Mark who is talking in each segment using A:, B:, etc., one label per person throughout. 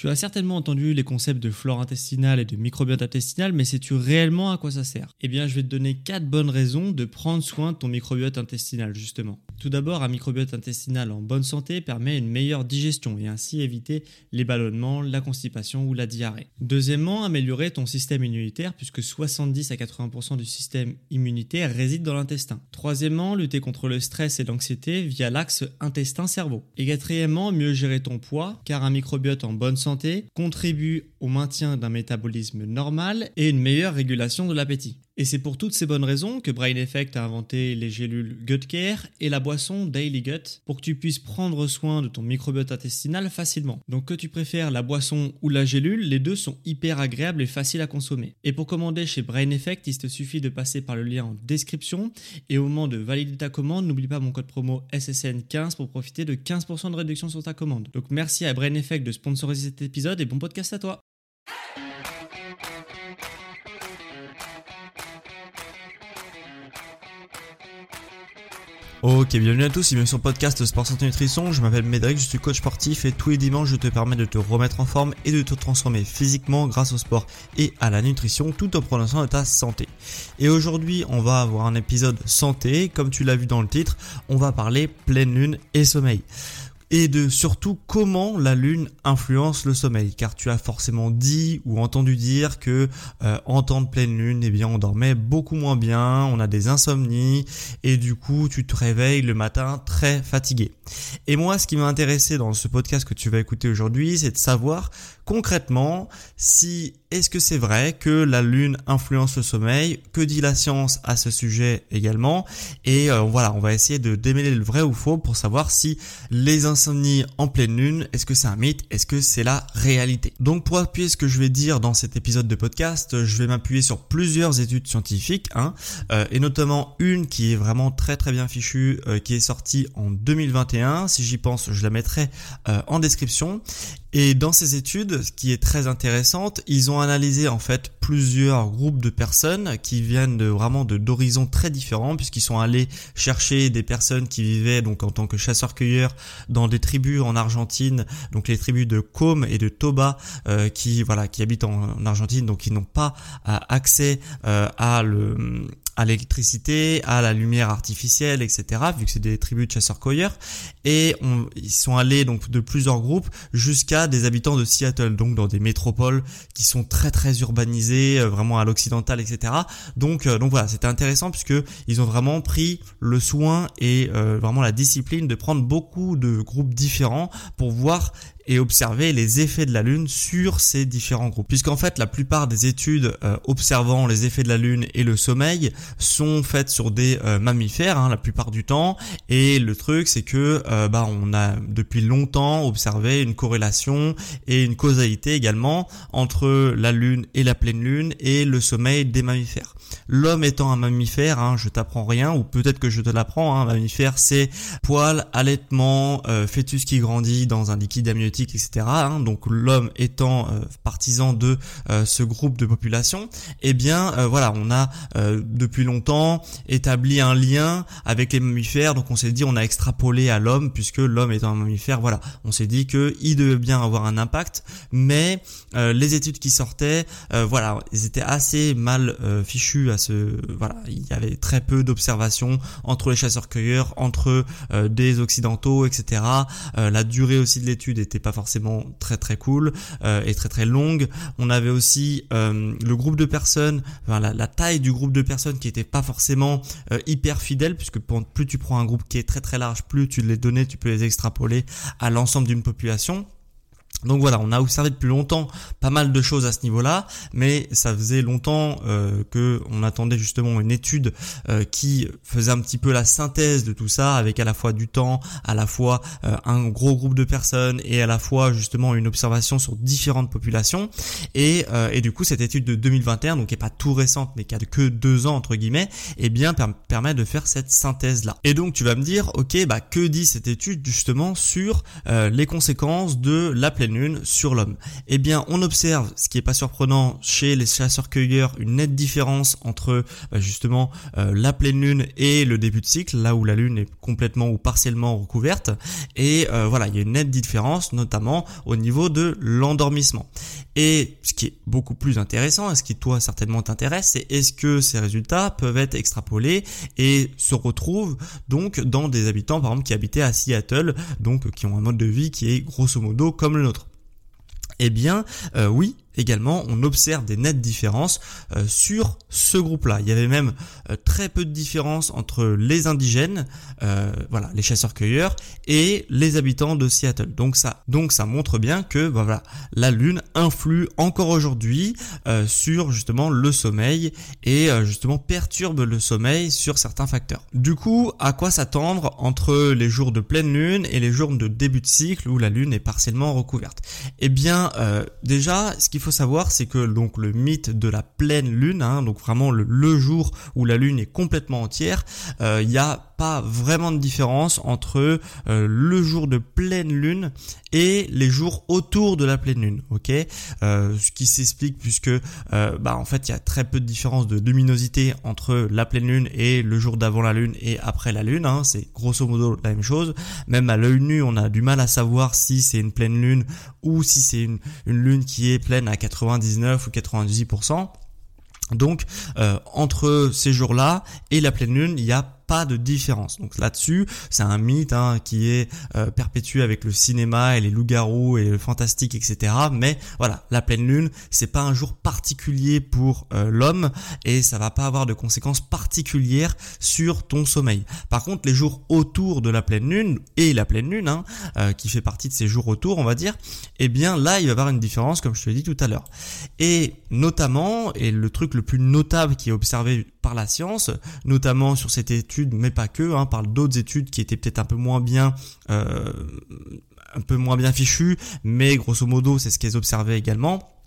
A: Tu as certainement entendu les concepts de flore intestinale et de microbiote intestinal, mais sais-tu réellement à quoi ça sert? Eh bien, je vais te donner 4 bonnes raisons de prendre soin de ton microbiote intestinal, justement. Tout d'abord, un microbiote intestinal en bonne santé permet une meilleure digestion et ainsi éviter les ballonnements, la constipation ou la diarrhée. Deuxièmement, améliorer ton système immunitaire puisque 70 à 80% du système immunitaire réside dans l'intestin. Troisièmement, lutter contre le stress et l'anxiété via l'axe intestin-cerveau. Et quatrièmement, mieux gérer ton poids car un microbiote en bonne santé contribue au maintien d'un métabolisme normal et une meilleure régulation de l'appétit. Et c'est pour toutes ces bonnes raisons que Brain Effect a inventé les gélules Gut Care et la boisson Daily Gut pour que tu puisses prendre soin de ton microbiote intestinal facilement. Donc que tu préfères la boisson ou la gélule, les deux sont hyper agréables et faciles à consommer. Et pour commander chez Brain Effect, il te suffit de passer par le lien en description et au moment de valider ta commande, n'oublie pas mon code promo SSN15 pour profiter de 15% de réduction sur ta commande. Donc merci à Brain Effect de sponsoriser cet épisode et bon podcast à toi. Ok, bienvenue à tous, bienvenue sur le podcast Sport Santé Nutrition. Je m'appelle Médéric, je suis coach sportif et tous les dimanches je te permets de te remettre en forme et de te transformer physiquement grâce au sport et à la nutrition tout en prenant de ta santé. Et aujourd'hui, on va avoir un épisode santé, comme tu l'as vu dans le titre, on va parler pleine lune et sommeil et de surtout comment la lune influence le sommeil car tu as forcément dit ou entendu dire que euh, en temps de pleine lune eh bien on dormait beaucoup moins bien, on a des insomnies et du coup tu te réveilles le matin très fatigué. Et moi ce qui m'a intéressé dans ce podcast que tu vas écouter aujourd'hui, c'est de savoir concrètement si est-ce que c'est vrai que la lune influence le sommeil? Que dit la science à ce sujet également? Et euh, voilà, on va essayer de démêler le vrai ou faux pour savoir si les insomnies en pleine lune, est-ce que c'est un mythe? Est-ce que c'est la réalité? Donc pour appuyer ce que je vais dire dans cet épisode de podcast, je vais m'appuyer sur plusieurs études scientifiques, hein, euh, et notamment une qui est vraiment très très bien fichue, euh, qui est sortie en 2021. Si j'y pense, je la mettrai en description. Et dans ces études, ce qui est très intéressante, ils ont analysé en fait plusieurs groupes de personnes qui viennent de vraiment de d'horizons très différents puisqu'ils sont allés chercher des personnes qui vivaient donc en tant que chasseurs-cueilleurs dans des tribus en Argentine, donc les tribus de Com et de Toba euh, qui voilà qui habitent en, Argentine donc qui n'ont pas euh, accès euh, à le à l'électricité, à la lumière artificielle, etc. Vu que c'est des tribus de chasseurs-cueilleurs, et ils sont allés donc de plusieurs groupes jusqu'à des habitants de Seattle, donc dans des métropoles qui sont très très urbanisées, euh, vraiment à l'occidental, etc. Donc euh, donc voilà, c'était intéressant puisque ils ont vraiment pris le soin et euh, vraiment la discipline de prendre beaucoup de groupes différents pour voir et observer les effets de la Lune sur ces différents groupes. Puisqu'en fait, la plupart des études euh, observant les effets de la Lune et le sommeil sont faites sur des euh, mammifères, hein, la plupart du temps. Et le truc, c'est que euh, bah, on a depuis longtemps observé une corrélation et une causalité également entre la Lune et la pleine Lune et le sommeil des mammifères. L'homme étant un mammifère, hein, je t'apprends rien, ou peut-être que je te l'apprends, hein, mammifère c'est poil, allaitement, fœtus qui grandit dans un liquide amniotique etc. Hein, donc l'homme étant euh, partisan de euh, ce groupe de population, eh bien euh, voilà, on a depuis longtemps établi un lien avec les mammifères. Donc on s'est dit, on a extrapolé à l'homme puisque l'homme étant un mammifère, voilà, on s'est dit que il devait bien avoir un impact, mais les études qui sortaient, voilà, ils étaient assez mal il y avait très peu d'observations entre les chasseurs-cueilleurs, entre des occidentaux, etc. la durée aussi de l'étude était pas forcément très très cool euh, et très très longue. On avait aussi euh, le groupe de personnes, la, taille du groupe de personnes qui était pas forcément euh, hyper fidèle puisque plus tu prends un groupe qui est très très large, plus tu les données, tu peux les extrapoler à l'ensemble d'une population. Donc voilà, on a observé depuis longtemps pas mal de choses à ce niveau-là, mais ça faisait longtemps euh, que on attendait justement une étude euh, qui faisait un petit peu la synthèse de tout ça, avec à la fois du temps, à la fois euh, un gros groupe de personnes et à la fois justement une observation sur différentes populations. Et, euh, et du coup, cette étude de 2021, donc qui est pas tout récente, mais qui a que deux ans entre guillemets, eh bien permet de faire cette synthèse-là. Et donc tu vas me dire, ok, bah que dit cette étude justement sur les conséquences de la lune sur l'homme Eh bien, on observe, ce qui est pas surprenant chez les chasseurs-cueilleurs, une nette différence entre bah, justement euh, la pleine lune et le début de cycle, là où la lune est complètement ou partiellement recouverte. Et euh, voilà, il y a une nette différence, notamment au niveau de l'endormissement. Et ce qui est beaucoup plus intéressant, et ce qui toi certainement t'intéresse, c'est est-ce que ces résultats peuvent être extrapolés et se retrouvent donc dans des habitants par exemple qui habitaient à Seattle, donc qui ont un mode de vie qui est grosso modo comme le. Eh bien, euh, oui, également, on observe des nettes différences euh, sur ce groupe-là. Il y avait même euh, très peu de différence entre les indigènes, euh, voilà, les chasseurs-cueilleurs, et les habitants de Seattle. Donc ça, donc ça montre bien que bah, voilà, la Lune influe encore aujourd'hui sur justement le sommeil et justement perturbe le sommeil sur certains facteurs. Du coup, à quoi s'attendre entre les jours de pleine Lune et les jours de début de cycle où la Lune est partiellement recouverte? Eh bien, déjà, ce qu'il faut savoir, c'est que donc le mythe de la pleine lune, hein, donc vraiment le, jour où la lune est complètement entière, euh, il n'y a pas vraiment de différence entre euh, le jour de pleine lune et les jours autour de la pleine lune, ok? Euh, Ce qui s'explique puisque bah en fait il y a très peu de différence de luminosité entre la pleine lune et le jour d'avant la lune et après la lune, hein, c'est grosso modo la même chose. Même à l'œil nu, on a du mal à savoir si c'est une pleine lune ou si c'est une, une lune qui est pleine à 99 ou 98%. Donc euh, entre ces jours-là et la pleine lune, il y a pas de différence. Donc là-dessus, c'est un mythe hein, qui est euh, perpétué avec le cinéma et les loups-garous et le fantastique, etc. Mais voilà, la pleine lune, c'est pas un jour particulier pour euh, l'homme et ça va pas avoir de conséquences particulières sur ton sommeil. Par contre, les jours autour de la pleine lune et la pleine lune, hein, euh, qui fait partie de ces jours autour, on va dire, eh bien là, il va y avoir une différence, comme je te l'ai dit tout à l'heure. Et notamment, et le truc le plus notable qui est observé par la science, notamment sur cette étude, mais pas que, hein, par d'autres études qui étaient peut-être un peu moins bien, euh, un peu moins bien fichues, mais grosso modo c'est ce qu'elles observaient également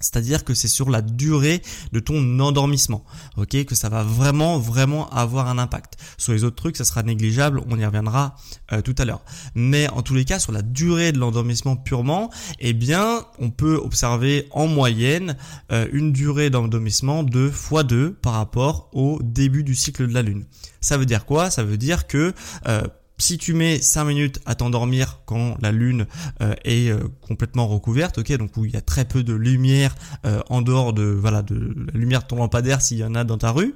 A: c'est-à-dire que c'est sur la durée de ton endormissement, ok, que ça va vraiment vraiment avoir un impact. Sur les autres trucs, ça sera négligeable, on y reviendra euh, tout à l'heure. Mais en tous les cas, sur la durée de l'endormissement purement, eh bien, on peut observer en moyenne euh, une durée d'endormissement de x2 par rapport au début du cycle de la Lune. Ça veut dire quoi? Ça veut dire que euh, si tu mets 5 minutes à t'endormir quand la lune euh, est euh, complètement recouverte, ok, donc où il y a très peu de lumière euh, en dehors de voilà de la lumière de ton lampadaire s'il y en a dans ta rue,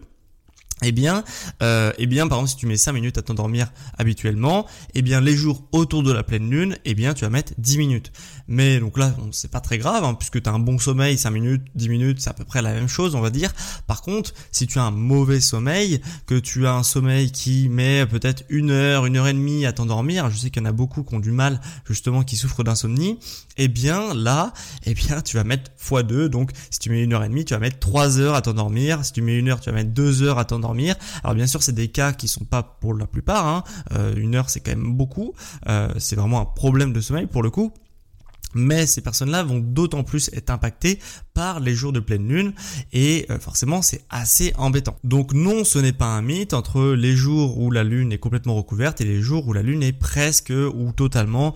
A: eh bien, euh, eh bien, par exemple, si tu mets 5 minutes à t'endormir habituellement, eh bien, les jours autour de la pleine lune, eh bien, tu vas mettre 10 minutes. Mais donc là, c'est pas très grave, hein, puisque tu as un bon sommeil, 5 minutes, 10 minutes, c'est à peu près la même chose, on va dire. Par contre, si tu as un mauvais sommeil, que tu as un sommeil qui met peut-être une heure, une heure et demie à t'endormir, je sais qu'il y en a beaucoup qui ont du mal, justement, qui souffrent d'insomnie, eh bien, là, eh bien, tu vas mettre x2, donc si tu mets une heure et demie, tu vas mettre 3 heures à t'endormir, si tu mets une heure, tu vas mettre 2 heures à t'endormir, alors bien sûr, c'est des cas qui sont pas pour la plupart. Hein. Euh, une heure, c'est quand même beaucoup. Euh, c'est vraiment un problème de sommeil pour le coup. Mais ces personnes-là vont d'autant plus être impactées par les jours de pleine lune et euh, forcément c'est assez embêtant. Donc non, ce n'est pas un mythe entre les jours où la lune est complètement recouverte et les jours où la lune est presque ou totalement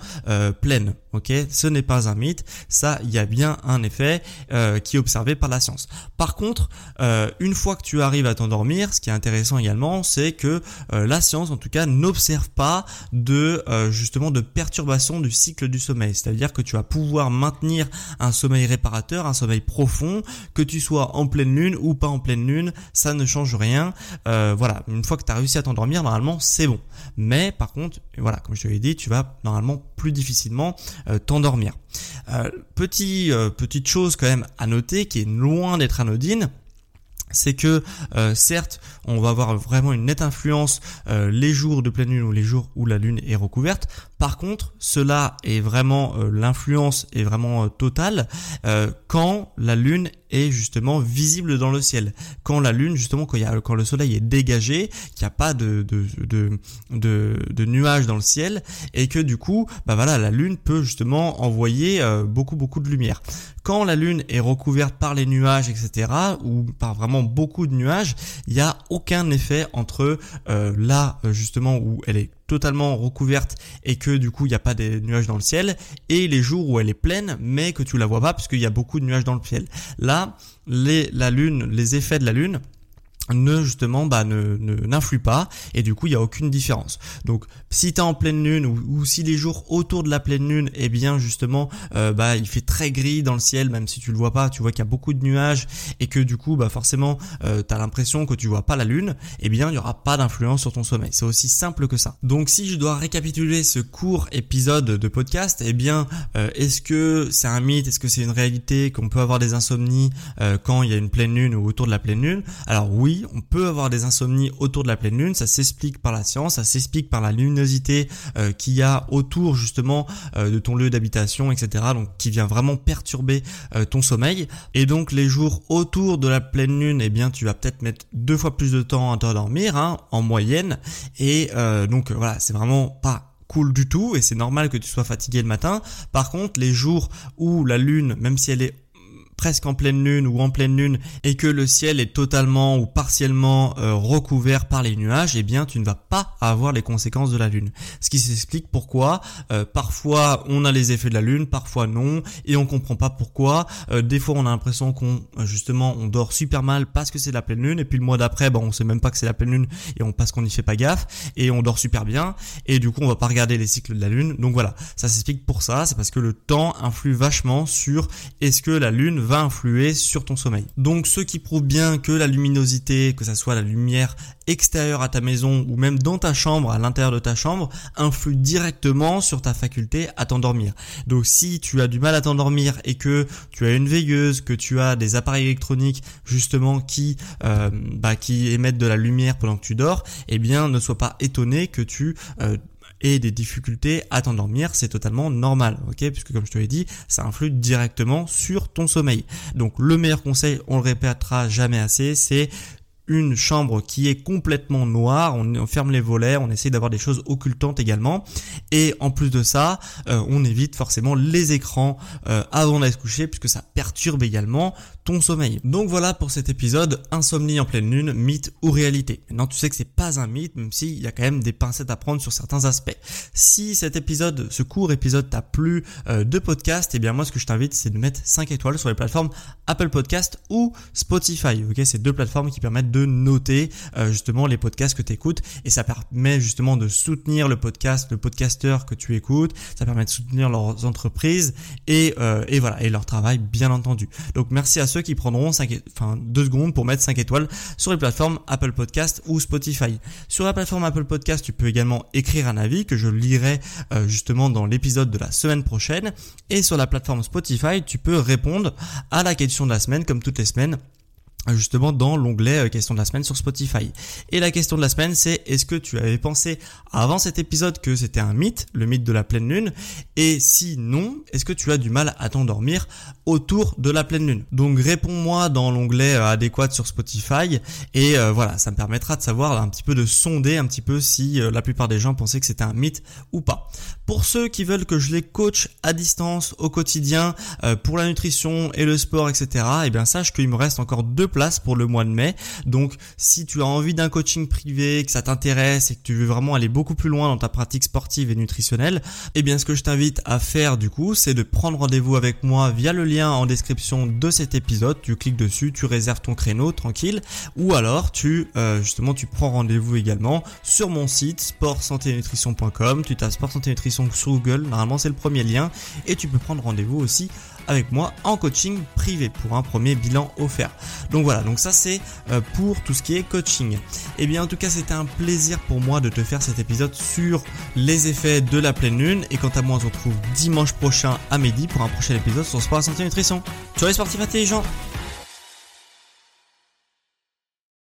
A: pleine ok Ce n'est pas un mythe, ça, il y a bien un effet euh, qui est observé par la science. Par contre, euh, une fois que tu arrives à t'endormir, ce qui est intéressant également, c'est que euh, la science, en tout cas, n'observe pas de justement de perturbation du cycle du sommeil. C'est-à-dire que tu vas pouvoir maintenir un sommeil réparateur, un sommeil profond, que tu sois en pleine lune ou pas en pleine lune, ça ne change rien. voilà, une fois que tu as réussi à t'endormir, normalement, c'est bon. Mais par contre, voilà, comme je te l'ai dit, tu vas normalement plus difficilement euh, t'endormir. Euh, petit, euh, petite chose quand même à noter qui est loin d'être anodine, c'est que certes on va avoir vraiment une nette influence les jours de pleine lune ou les jours où la lune est recouverte par contre cela est vraiment l'influence est vraiment totale quand la lune est justement visible dans le ciel. Quand la lune, justement, quand, y a, quand le soleil est dégagé, qu'il n'y a pas de, de, de, nuages dans le ciel, et que du coup, bah voilà, la lune peut justement envoyer euh, beaucoup, beaucoup de lumière. Quand la lune est recouverte par les nuages, etc., ou par vraiment beaucoup de nuages, il n'y a aucun effet entre euh, là, justement, où elle est totalement recouverte et que du coup il n'y a pas des nuages dans le ciel, et les jours où elle est pleine mais que tu la vois pas parce qu'il y a beaucoup de nuages dans le ciel. Là, les, la lune, les effets de la lune ne justement bah ne n'influe pas et du coup il y a aucune différence. Donc si tu es en pleine lune ou, si les jours autour de la pleine lune eh bien justement euh, bah il fait très gris dans le ciel même si tu le vois pas tu vois qu'il y a beaucoup de nuages et que du coup bah forcément euh, tu as l'impression que tu vois pas la lune eh bien il y aura pas d'influence sur ton sommeil. C'est aussi simple que ça. Donc si je dois récapituler ce court épisode de podcast eh bien euh, est-ce que c'est un mythe est-ce que c'est une réalité qu'on peut avoir des insomnies euh, quand il y a une pleine lune ou autour de la pleine lune? Alors oui on peut avoir des insomnies autour de la pleine lune, ça s'explique par la science, ça s'explique par la luminosité euh, qu'il y a autour justement euh, de ton lieu d'habitation, etc. Donc qui vient vraiment perturber euh, ton sommeil. Et donc les jours autour de la pleine lune, eh bien tu vas peut-être mettre deux fois plus de temps à t'endormir hein, en moyenne. Et donc voilà, c'est vraiment pas cool du tout et c'est normal que tu sois fatigué le matin. Par contre, les jours où la lune, même si elle est presque en pleine lune ou en pleine lune et que le ciel est totalement ou partiellement euh, recouvert par les nuages, eh bien tu ne vas pas avoir les conséquences de la lune. Ce qui s'explique pourquoi euh, parfois on a les effets de la lune, parfois non et on comprend pas pourquoi. Euh, des fois on a l'impression qu'on justement on dort super mal parce que c'est la pleine lune et puis le mois d'après bon on sait même pas que c'est la pleine lune et on passe qu'on n'y fait pas gaffe et on dort super bien et du coup on va pas regarder les cycles de la lune. Donc voilà, ça s'explique pour ça, c'est parce que le temps influe vachement sur est-ce que la lune va influer sur ton sommeil. Donc ce qui prouve bien que la luminosité, que ça soit la lumière extérieure à ta maison ou même dans ta chambre, à l'intérieur de ta chambre, influe directement sur ta faculté à t'endormir. Donc si tu as du mal à t'endormir et que tu as une veilleuse, que tu as des appareils électroniques justement qui euh, bah, qui émettent de la lumière pendant que tu dors, eh bien ne sois pas étonné que tu euh, et des difficultés à t'endormir, c'est totalement normal, ok? Puisque comme je te l'ai dit, ça influe directement sur ton sommeil. Donc le meilleur conseil, on le répétera jamais assez, c'est une chambre qui est complètement noire, on, ferme les volets, on essaie d'avoir des choses occultantes également. Et en plus de ça, euh, on évite forcément les écrans euh, avant d'aller se coucher puisque ça perturbe également ton sommeil. Donc voilà pour cet épisode insomnie en pleine lune, mythe ou réalité. Maintenant tu sais que c'est pas un mythe même s'il y a quand même des pincettes à prendre sur certains aspects. Si cet épisode, ce court épisode t'a plu euh, de podcast, eh bien moi ce que je t'invite c'est de mettre 5 étoiles sur les plateformes Apple Podcast ou Spotify. Ok, c'est deux plateformes qui permettent de noter euh, justement les podcasts que tu écoutes et ça permet justement de soutenir le podcast, le podcasteur que tu écoutes. Ça permet de soutenir leurs entreprises et, euh, et voilà et leur travail bien entendu. Donc merci à ceux qui prendront 5, enfin, 2 secondes pour mettre 5 étoiles sur les plateformes Apple Podcast ou Spotify. Sur la plateforme Apple Podcast, tu peux également écrire un avis que je lirai euh, justement dans l'épisode de la semaine prochaine. Et sur la plateforme Spotify, tu peux répondre à la question de la semaine comme toutes les semaines justement dans l'onglet euh, question de la semaine sur Spotify. Et la question de la semaine c'est est-ce que tu avais pensé avant cet épisode que c'était un mythe, le mythe de la pleine lune? Et si non, est-ce que tu as du mal à t'endormir autour de la pleine lune? Donc réponds-moi dans l'onglet euh, adéquat sur Spotify et euh, voilà, ça me permettra de savoir un petit peu de sonder un petit peu si la plupart des gens pensaient que c'était un mythe ou pas. Pour ceux qui veulent que je les coach à distance au quotidien pour la nutrition et le sport, etc. Eh bien sache qu'il me reste encore deux pour le mois de mai. Donc si tu as envie d'un coaching privé, que ça t'intéresse et que tu veux vraiment aller beaucoup plus loin dans ta pratique sportive et nutritionnelle, eh bien ce que je t'invite à faire du coup, c'est de prendre rendez-vous avec moi via le lien en description de cet épisode. Tu cliques dessus, tu réserves ton créneau tranquille ou alors tu euh, justement tu prends rendez-vous également sur mon site sportsanténutrition.com, tu tapes sport santé nutrition sur Google, normalement c'est le premier lien et tu peux prendre rendez-vous aussi avec moi en coaching privé pour un premier bilan offert. Donc voilà, donc ça c'est euh, pour tout ce qui est coaching. Et eh bien en tout cas c'était un plaisir pour moi de te faire cet épisode sur les effets de la pleine lune. Et quant à moi on se retrouve dimanche prochain à midi pour un prochain épisode sur Sport Santé Nutrition. Ciao les sportifs intelligents